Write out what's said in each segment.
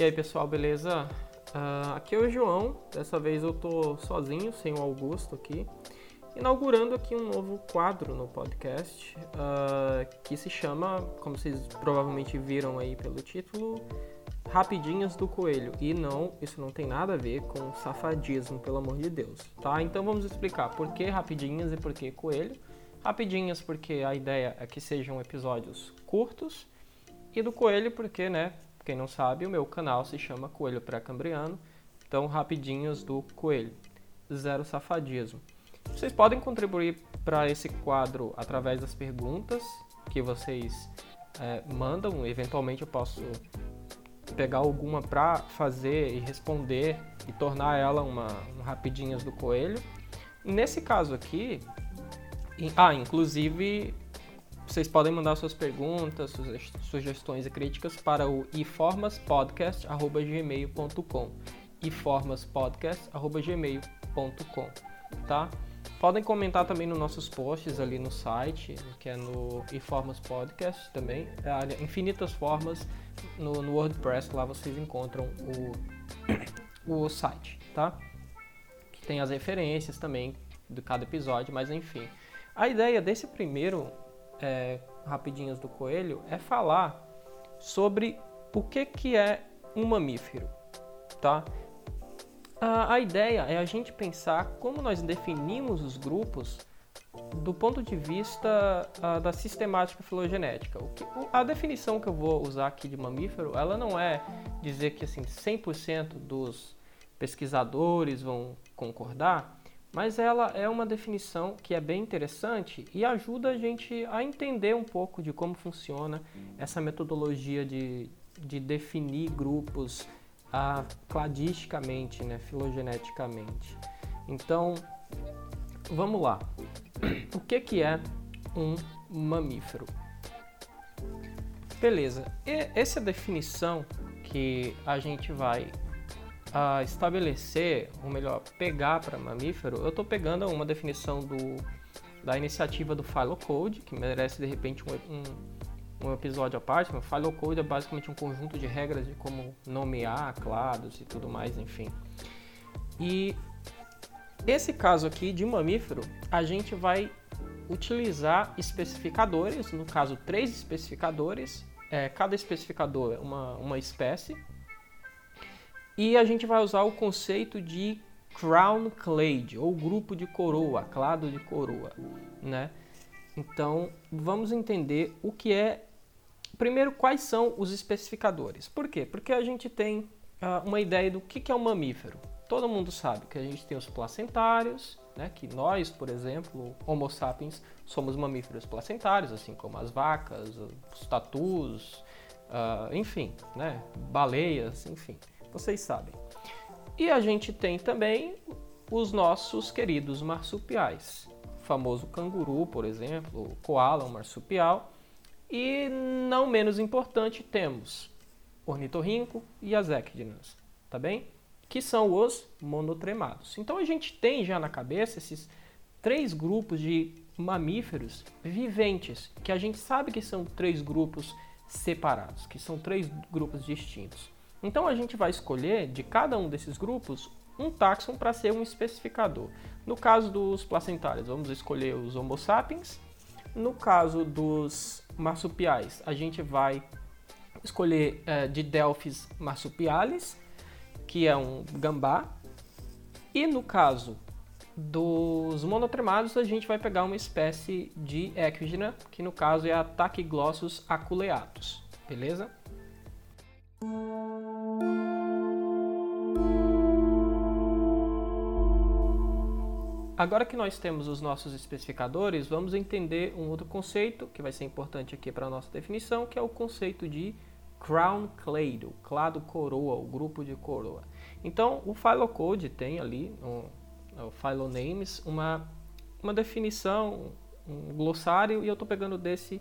E aí pessoal, beleza? Uh, aqui é o João, dessa vez eu tô sozinho, sem o Augusto aqui, inaugurando aqui um novo quadro no podcast uh, que se chama, como vocês provavelmente viram aí pelo título, Rapidinhas do Coelho. E não, isso não tem nada a ver com safadismo, pelo amor de Deus, tá? Então vamos explicar por que Rapidinhas e por que Coelho. Rapidinhas porque a ideia é que sejam episódios curtos e do Coelho porque, né, quem não sabe, o meu canal se chama Coelho Pré-Cambriano. Então, rapidinhos do Coelho. Zero safadismo. Vocês podem contribuir para esse quadro através das perguntas que vocês é, mandam. Eventualmente eu posso pegar alguma para fazer e responder e tornar ela uma um rapidinhas do coelho. nesse caso aqui, ah, inclusive vocês podem mandar suas perguntas, sugestões e críticas para o iformaspodcast.gmail.com iformaspodcast.gmail.com tá? Podem comentar também nos nossos posts ali no site, que é no iFormas Podcast também. É, infinitas formas no, no, WordPress, lá vocês encontram o, o site, tá? Que tem as referências também de cada episódio, mas enfim. A ideia desse primeiro é, rapidinhas do coelho é falar sobre o que, que é um mamífero, tá? A, a ideia é a gente pensar como nós definimos os grupos do ponto de vista da sistemática filogenética. Que, a definição que eu vou usar aqui de mamífero, ela não é dizer que assim 100% dos pesquisadores vão concordar, mas ela é uma definição que é bem interessante e ajuda a gente a entender um pouco de como funciona essa metodologia de, de definir grupos ah, cladisticamente, né, filogeneticamente. Então, vamos lá. O que, que é um mamífero? Beleza, e essa definição que a gente vai a estabelecer, ou melhor, pegar para mamífero, eu estou pegando uma definição do, da iniciativa do Phylocode, que merece de repente um, um, um episódio à parte. O Phylocode é basicamente um conjunto de regras de como nomear clados e tudo mais, enfim. E esse caso aqui de mamífero, a gente vai utilizar especificadores, no caso três especificadores, é, cada especificador é uma, uma espécie, e a gente vai usar o conceito de crown clade, ou grupo de coroa, clado de coroa, né? Então, vamos entender o que é... Primeiro, quais são os especificadores. Por quê? Porque a gente tem uh, uma ideia do que, que é um mamífero. Todo mundo sabe que a gente tem os placentários, né? que nós, por exemplo, Homo sapiens, somos mamíferos placentários, assim como as vacas, os tatus, uh, enfim, né? baleias, enfim vocês sabem. E a gente tem também os nossos queridos marsupiais. O famoso canguru, por exemplo, o koala, um marsupial. E não menos importante, temos ornitorrinco e as ecdinas, tá bem? Que são os monotremados. Então a gente tem já na cabeça esses três grupos de mamíferos viventes, que a gente sabe que são três grupos separados, que são três grupos distintos. Então a gente vai escolher de cada um desses grupos um táxon para ser um especificador. No caso dos placentários, vamos escolher os Homo sapiens. No caso dos marsupiais, a gente vai escolher é, de Delphis marsupialis, que é um gambá. E no caso dos monotremados, a gente vai pegar uma espécie de equidna, que no caso é a Tachyglossus aculeatus, beleza? Agora que nós temos os nossos especificadores, vamos entender um outro conceito que vai ser importante aqui para a nossa definição, que é o conceito de crown clade, o clado coroa, o grupo de coroa. Então, o Phylocode tem ali, no, o Phylonames, uma, uma definição, um glossário, e eu estou pegando desse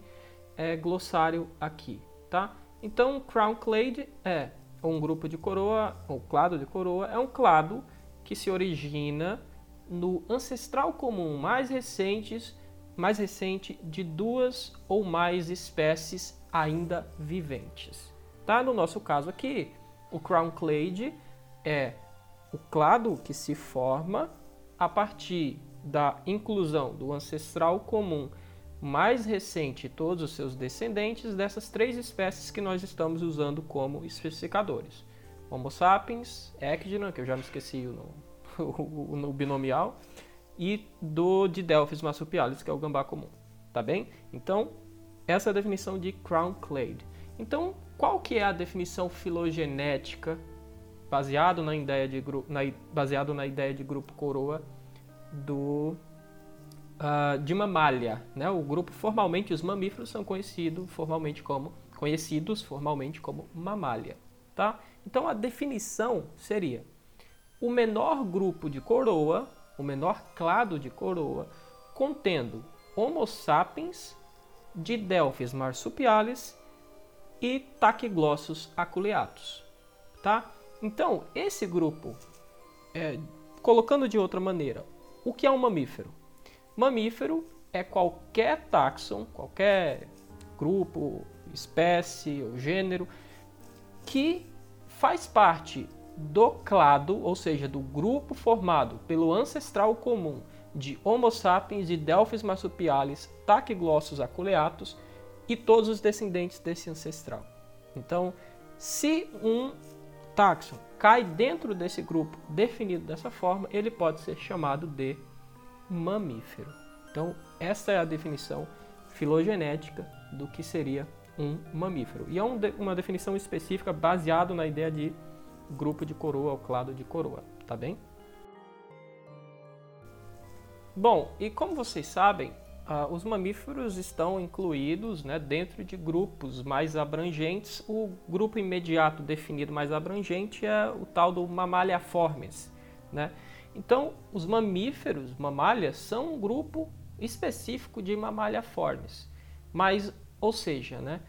é, glossário aqui, tá? Então, crown clade é um grupo de coroa, ou clado de coroa, é um clado que se origina no ancestral comum mais recentes, mais recente de duas ou mais espécies ainda viventes. Tá? No nosso caso aqui, o crown clade é o clado que se forma a partir da inclusão do ancestral comum mais recente todos os seus descendentes dessas três espécies que nós estamos usando como especificadores. Homo sapiens, Ecdna, que eu já me esqueci no, no binomial, e do de Delphis marsupialis, que é o gambá comum, tá bem? Então, essa é a definição de crown clade. Então, qual que é a definição filogenética baseado na ideia de na, baseado na ideia de grupo coroa do uh, de mamália, né? O grupo formalmente os mamíferos são conhecidos formalmente como conhecidos formalmente como mamália, tá? Então a definição seria o menor grupo de coroa, o menor clado de coroa, contendo Homo sapiens, Didelphis marsupialis e Tachyglossus aculeatus, tá? Então, esse grupo, é, colocando de outra maneira, o que é um mamífero? Mamífero é qualquer taxon, qualquer grupo, espécie ou gênero que faz parte do clado, ou seja, do grupo formado pelo ancestral comum de Homo sapiens e Delphis marsupialis, Tachyglossus aculeatus e todos os descendentes desse ancestral. Então, se um táxon cai dentro desse grupo definido dessa forma, ele pode ser chamado de mamífero. Então, essa é a definição filogenética do que seria um mamífero. E é um uma definição específica baseado na ideia de grupo de coroa, ou clado de coroa, tá bem? Bom, e como vocês sabem, uh, os mamíferos estão incluídos né, dentro de grupos mais abrangentes. O grupo imediato definido mais abrangente é o tal do Mammaliaformes. Né? Então, os mamíferos, mamálias, são um grupo específico de Mammaliaformes. Mas ou seja, né,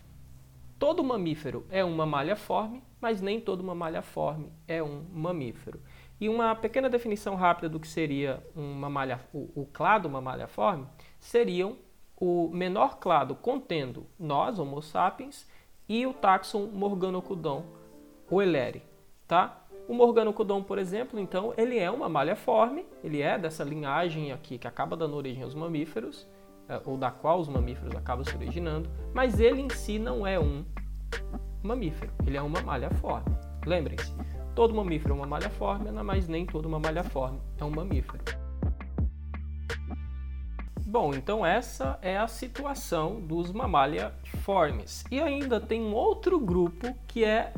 todo mamífero é um mamaliaforme, mas nem todo mamaliaforme é um mamífero. E uma pequena definição rápida do que seria um mamalha, o, o clado mamaliaforme seriam o menor clado contendo nós, Homo sapiens, e o taxon Morganocudon, o Eleri, tá? O Morganocudon, por exemplo, então, ele é uma malhaforme, ele é dessa linhagem aqui que acaba dando origem aos mamíferos, ou da qual os mamíferos acabam se originando, mas ele em si não é um mamífero, ele é uma malhaforme. Lembrem-se, todo mamífero é uma malhaforme, mas nem todo malhaforme é um mamífero. Bom, então essa é a situação dos mamaliaformes. E ainda tem um outro grupo que é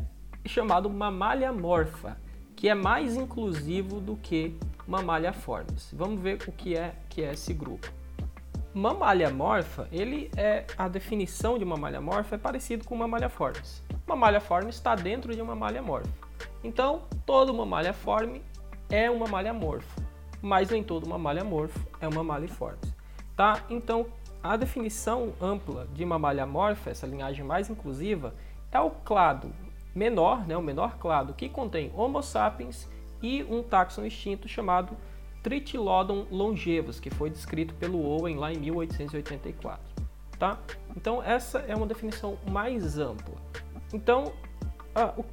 chamado mamália morfa, que é mais inclusivo do que mamaliaformes. Vamos ver o que é que é esse grupo. Mamalha morfa, ele é a definição de uma malha morfa é parecido com uma malha formis. Uma malha formis está dentro de uma malha morfa. Então, toda uma malha forme é uma malha morfo, mas nem toda uma malha morfo é uma malha formis. Tá? Então, a definição ampla de uma malha morfa, essa linhagem mais inclusiva, é o clado menor, né, o menor clado que contém Homo sapiens e um taxon extinto chamado Tritilodon longevus, que foi descrito pelo Owen lá em 1884. Tá? Então essa é uma definição mais ampla. Então, ah, o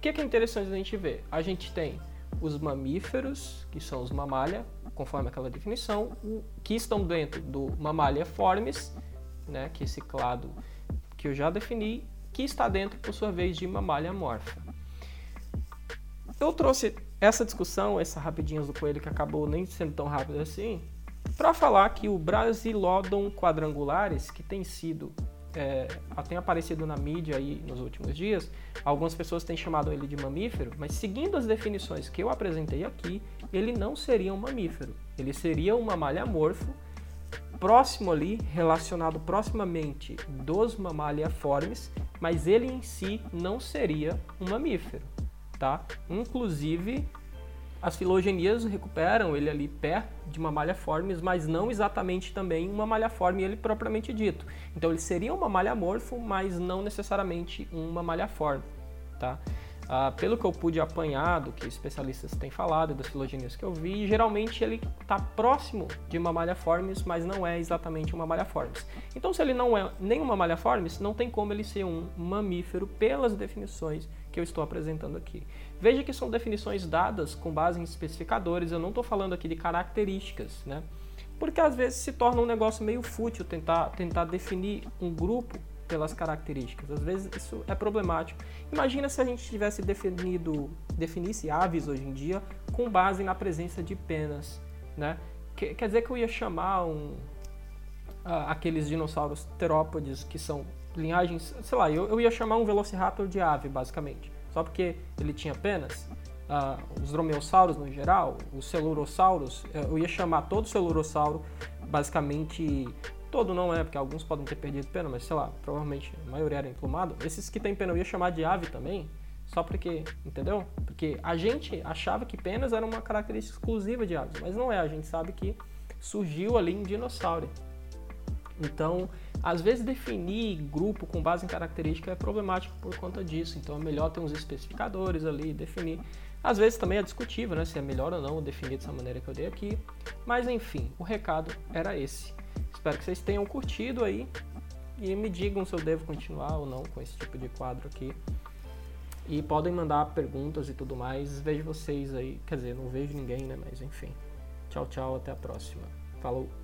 que é interessante a gente ver? A gente tem os mamíferos, que são os mamália, conforme aquela definição, que estão dentro do mamália formis, né, que é esse clado que eu já defini, que está dentro, por sua vez, de mamália morfa. Eu trouxe essa discussão, essa rapidinhas do coelho que acabou nem sendo tão rápido assim, para falar que o Brasilodon quadrangulares, que tem sido é, tem aparecido na mídia aí nos últimos dias, algumas pessoas têm chamado ele de mamífero, mas seguindo as definições que eu apresentei aqui, ele não seria um mamífero, ele seria um mamalhamorfo próximo ali, relacionado proximamente dos mamaliaformes, mas ele em si não seria um mamífero tá? Inclusive, as filogenias recuperam ele ali perto de uma malha formes, mas não exatamente também uma malha forme ele propriamente dito. Então ele seria uma malha morfo, mas não necessariamente uma malha forme, tá? Ah, pelo que eu pude apanhar do que especialistas têm falado, das filogenias que eu vi, geralmente ele está próximo de uma malha formes, mas não é exatamente uma malha formes. Então, se ele não é nem uma malha formes, não tem como ele ser um mamífero pelas definições que eu estou apresentando aqui. Veja que são definições dadas com base em especificadores, eu não estou falando aqui de características, né? Porque às vezes se torna um negócio meio fútil tentar, tentar definir um grupo pelas características. Às vezes isso é problemático. Imagina se a gente tivesse definido, definisse aves hoje em dia com base na presença de penas, né? Quer dizer que eu ia chamar um, aqueles dinossauros terópodes que são linhagens, sei lá, eu, eu ia chamar um velociraptor de ave, basicamente. Só porque ele tinha penas. Uh, os dromeossauros no geral, os celurossauros, eu ia chamar todo celurossauro, basicamente, todo não é, porque alguns podem ter perdido pena, mas sei lá, provavelmente a maioria era emplumado. Esses que têm pena eu ia chamar de ave também, só porque, entendeu? Porque a gente achava que penas era uma característica exclusiva de aves, mas não é, a gente sabe que surgiu ali em dinossauro. Então, às vezes definir grupo com base em característica é problemático por conta disso. Então é melhor ter uns especificadores ali, definir. Às vezes também é discutível, né, se é melhor ou não definir dessa maneira que eu dei aqui. Mas enfim, o recado era esse. Espero que vocês tenham curtido aí e me digam se eu devo continuar ou não com esse tipo de quadro aqui. E podem mandar perguntas e tudo mais. Vejo vocês aí, quer dizer, não vejo ninguém, né, mas enfim. Tchau, tchau, até a próxima. Falou.